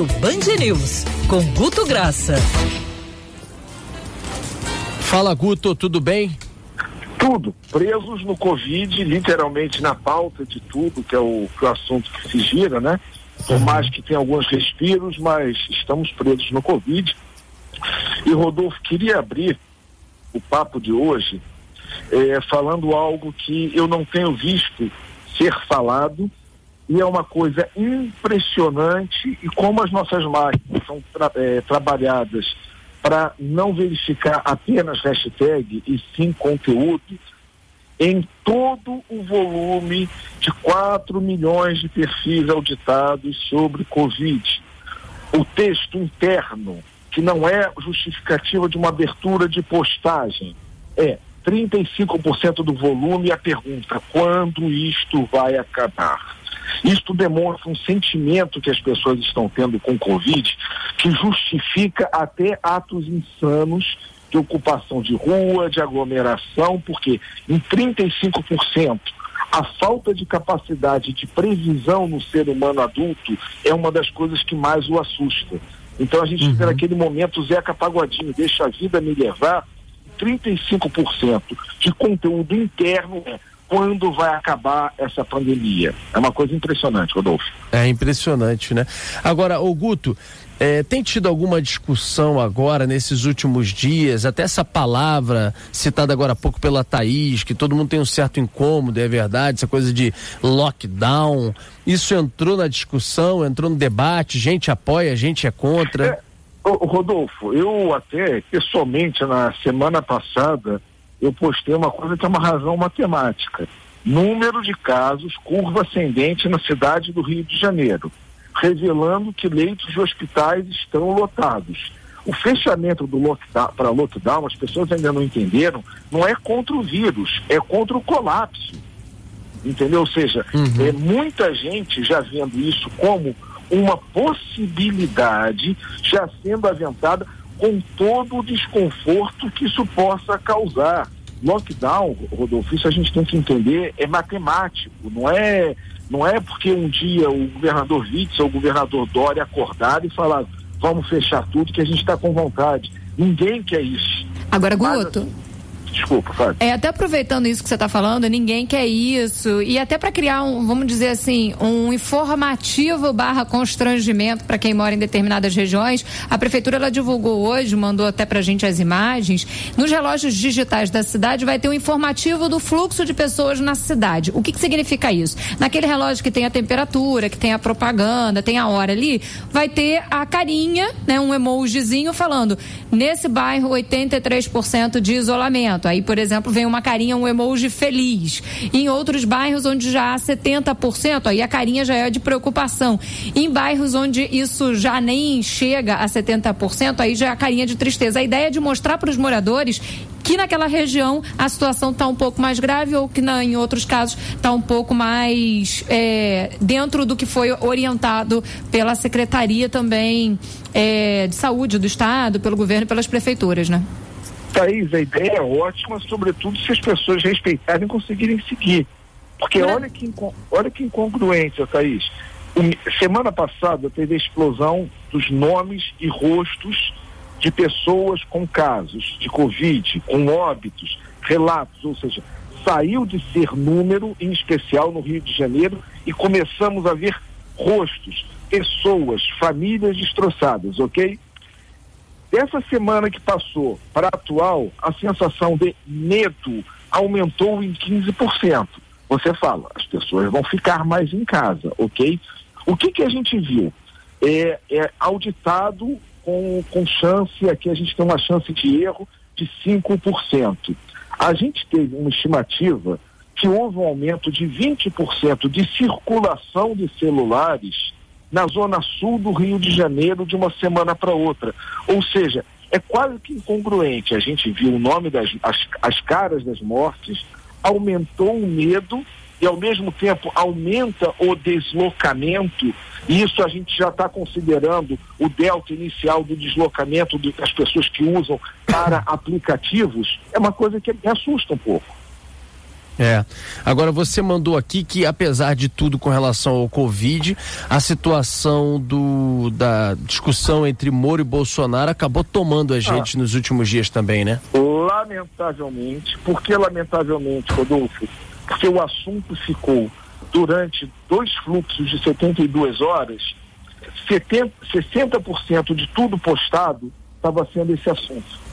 Almoço Band News, com Guto Graça. Fala Guto, tudo bem? Tudo. Presos no Covid, literalmente na pauta de tudo, que é o, que é o assunto que se gira, né? Por uhum. mais que tenha alguns respiros, mas estamos presos no Covid. E Rodolfo, queria abrir o papo de hoje é, falando algo que eu não tenho visto ser falado e é uma coisa impressionante e como as nossas máquinas são tra é, trabalhadas para não verificar apenas hashtag e sim conteúdo, em todo o volume de 4 milhões de perfis auditados sobre Covid. O texto interno, que não é justificativa de uma abertura de postagem, é 35% do volume a pergunta: quando isto vai acabar? Isto demonstra um sentimento que as pessoas estão tendo com Covid que justifica até atos insanos de ocupação de rua, de aglomeração, porque em 35% a falta de capacidade de previsão no ser humano adulto é uma das coisas que mais o assusta. Então a gente uhum. fica naquele momento Zeca Pagodinho, deixa a vida me levar, 35% de conteúdo interno é quando vai acabar essa pandemia. É uma coisa impressionante, Rodolfo. É impressionante, né? Agora, o Guto, é, tem tido alguma discussão agora, nesses últimos dias, até essa palavra citada agora há pouco pela Thaís, que todo mundo tem um certo incômodo, é verdade, essa coisa de lockdown. Isso entrou na discussão, entrou no debate, gente apoia, gente é contra. É, Rodolfo, eu até pessoalmente na semana passada eu postei uma coisa que é uma razão matemática. Número de casos, curva ascendente na cidade do Rio de Janeiro, revelando que leitos de hospitais estão lotados. O fechamento do lockdown para lockdown, as pessoas ainda não entenderam, não é contra o vírus, é contra o colapso. Entendeu? Ou seja, uhum. é, muita gente já vendo isso como uma possibilidade já sendo aventada com todo o desconforto que isso possa causar. Lockdown, Rodolfo, isso a gente tem que entender, é matemático, não é, não é porque um dia o governador Witzel ou o governador Dória acordaram e falaram vamos fechar tudo que a gente está com vontade. Ninguém quer isso. Agora, Guto. Mas, Desculpa, Fábio. É, até aproveitando isso que você está falando, ninguém quer isso. E até para criar um, vamos dizer assim, um informativo barra constrangimento para quem mora em determinadas regiões, a prefeitura ela divulgou hoje, mandou até pra gente as imagens. Nos relógios digitais da cidade vai ter um informativo do fluxo de pessoas na cidade. O que, que significa isso? Naquele relógio que tem a temperatura, que tem a propaganda, tem a hora ali, vai ter a carinha, né, um emojizinho falando: nesse bairro 83% de isolamento Aí, por exemplo, vem uma carinha, um emoji feliz. Em outros bairros onde já há 70%, aí a carinha já é de preocupação. Em bairros onde isso já nem chega a 70%, aí já é a carinha de tristeza. A ideia é de mostrar para os moradores que naquela região a situação está um pouco mais grave ou que na, em outros casos está um pouco mais é, dentro do que foi orientado pela Secretaria também é, de Saúde do Estado, pelo governo e pelas prefeituras, né? Thaís, a ideia é ótima, sobretudo se as pessoas respeitarem e conseguirem seguir. Porque olha que, olha que incongruência, Thaís. semana passada teve a explosão dos nomes e rostos de pessoas com casos de Covid, com óbitos, relatos, ou seja, saiu de ser número, em especial no Rio de Janeiro, e começamos a ver rostos, pessoas, famílias destroçadas, ok? Dessa semana que passou para a atual, a sensação de medo aumentou em 15%. Você fala, as pessoas vão ficar mais em casa, ok? O que, que a gente viu? É, é auditado com, com chance, aqui a gente tem uma chance de erro de 5%. A gente teve uma estimativa que houve um aumento de 20% de circulação de celulares na zona sul do Rio de Janeiro de uma semana para outra. Ou seja, é quase que incongruente. A gente viu o nome das as, as caras das mortes, aumentou o medo e ao mesmo tempo aumenta o deslocamento. Isso a gente já está considerando o delta inicial do deslocamento das pessoas que usam para aplicativos. É uma coisa que me assusta um pouco. É. Agora você mandou aqui que apesar de tudo com relação ao Covid, a situação do da discussão entre Moro e Bolsonaro acabou tomando a ah. gente ah. nos últimos dias também, né? Lamentavelmente, porque lamentavelmente, Rodolfo, porque o assunto ficou durante dois fluxos de 72 horas, 70, 60% de tudo postado estava sendo esse assunto.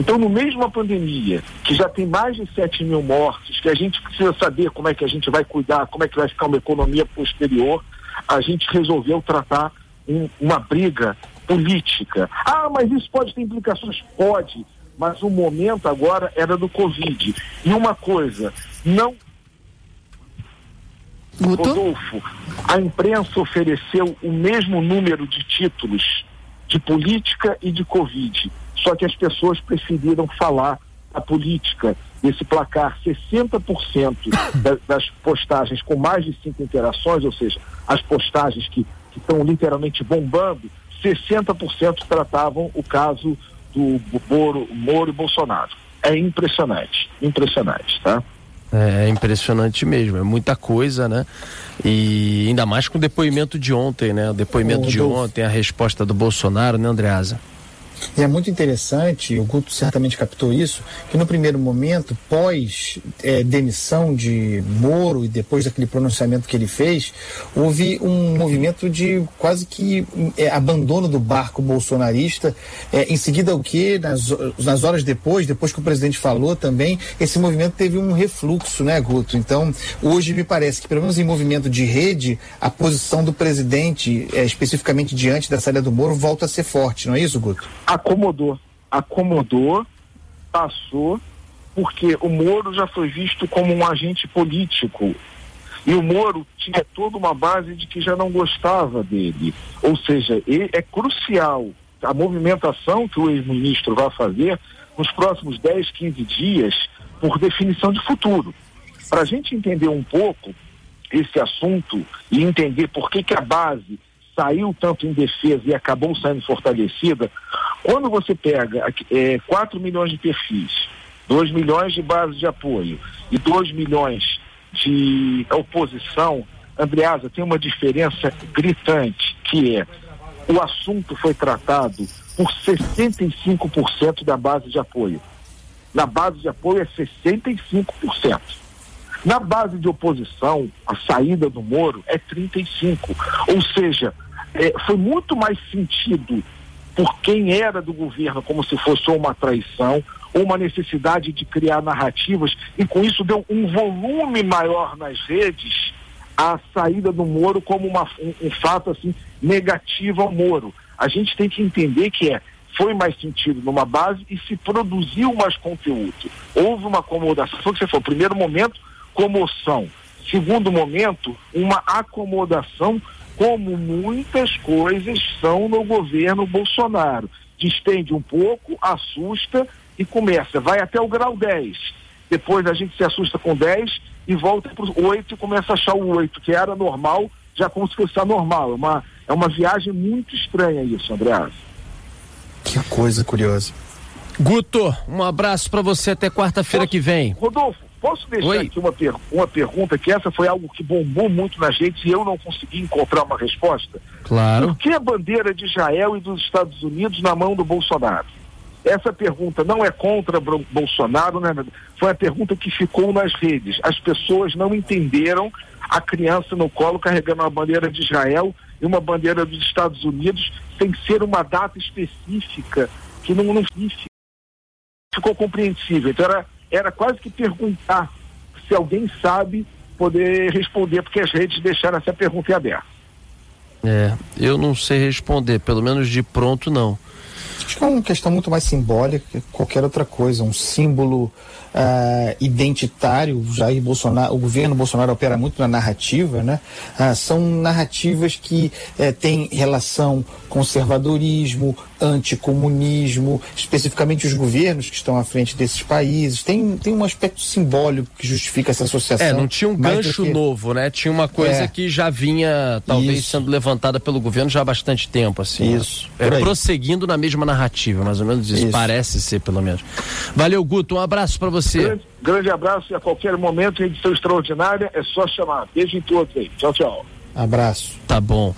Então, no de uma pandemia, que já tem mais de 7 mil mortes, que a gente precisa saber como é que a gente vai cuidar, como é que vai ficar uma economia posterior, a gente resolveu tratar um, uma briga política. Ah, mas isso pode ter implicações? Pode, mas o momento agora era do Covid. E uma coisa, não. Guto? Rodolfo, a imprensa ofereceu o mesmo número de títulos de política e de Covid só que as pessoas preferiram falar a política desse placar 60% da, das postagens com mais de cinco interações, ou seja, as postagens que estão literalmente bombando, 60% tratavam o caso do Moro, Moro e Bolsonaro. É impressionante, impressionante, tá? É, é impressionante mesmo, é muita coisa, né? E ainda mais com o depoimento de ontem, né? O depoimento de ontem, a resposta do Bolsonaro, né, Andreasa? E é muito interessante, o Guto certamente captou isso, que no primeiro momento, pós é, demissão de Moro e depois daquele pronunciamento que ele fez, houve um movimento de quase que é, abandono do barco bolsonarista. É, em seguida, o que? Nas, nas horas depois, depois que o presidente falou também, esse movimento teve um refluxo, né, Guto? Então, hoje me parece que, pelo menos em movimento de rede, a posição do presidente, é, especificamente diante da saída do Moro, volta a ser forte, não é isso, Guto? Acomodou. Acomodou, passou, porque o Moro já foi visto como um agente político. E o Moro tinha toda uma base de que já não gostava dele. Ou seja, é crucial a movimentação que o ex-ministro vai fazer nos próximos 10, 15 dias por definição de futuro. Para a gente entender um pouco esse assunto e entender por que, que a base saiu tanto em defesa e acabou saindo fortalecida, quando você pega é, 4 milhões de perfis, 2 milhões de bases de apoio e 2 milhões de oposição, Andreasa, tem uma diferença gritante, que é o assunto foi tratado por 65% da base de apoio. Na base de apoio é 65%. Na base de oposição, a saída do Moro é 35%. Ou seja, é, foi muito mais sentido por quem era do governo como se fosse uma traição, uma necessidade de criar narrativas, e com isso deu um volume maior nas redes a saída do Moro como uma, um, um fato assim negativo ao Moro. A gente tem que entender que é foi mais sentido numa base e se produziu mais conteúdo. Houve uma acomodação, foi o que você falou, primeiro momento, comoção. Segundo momento, uma acomodação como muitas coisas são no governo Bolsonaro. Distende um pouco, assusta e começa, vai até o grau 10. Depois a gente se assusta com 10 e volta para o 8 e começa a achar o 8, que era normal, já como se fosse normal. É uma, é uma viagem muito estranha isso, André. Que coisa curiosa. Guto, um abraço para você até quarta-feira que vem. Rodolfo, Posso deixar Oi? aqui uma, per uma pergunta, que essa foi algo que bombou muito na gente e eu não consegui encontrar uma resposta? Claro. Por que a bandeira de Israel e dos Estados Unidos na mão do Bolsonaro? Essa pergunta não é contra Bolsonaro, né? Foi a pergunta que ficou nas redes. As pessoas não entenderam a criança no colo carregando uma bandeira de Israel e uma bandeira dos Estados Unidos tem que ser uma data específica que não, não ficou compreensível. Então era era quase que perguntar se alguém sabe poder responder, porque as redes deixaram essa pergunta aberta. É, eu não sei responder, pelo menos de pronto não. Acho que é uma questão muito mais simbólica que qualquer outra coisa, um símbolo uh, identitário. Jair Bolsonaro, o governo Bolsonaro opera muito na narrativa, né? Uh, são narrativas que uh, têm relação conservadorismo, anticomunismo, especificamente os governos que estão à frente desses países. Tem, tem um aspecto simbólico que justifica essa associação. É, não tinha um gancho que... novo, né? Tinha uma coisa é. que já vinha, talvez, Isso. sendo levantada pelo governo já há bastante tempo, assim. Isso. É, prosseguindo na mesma narrativa, mais ou menos isso. isso. Parece ser, pelo menos. Valeu, Guto. Um abraço para você. Grande, grande, abraço e a qualquer momento, edição extraordinária, é só chamar. Beijo em todos aí. Tchau, tchau. Abraço. Tá bom.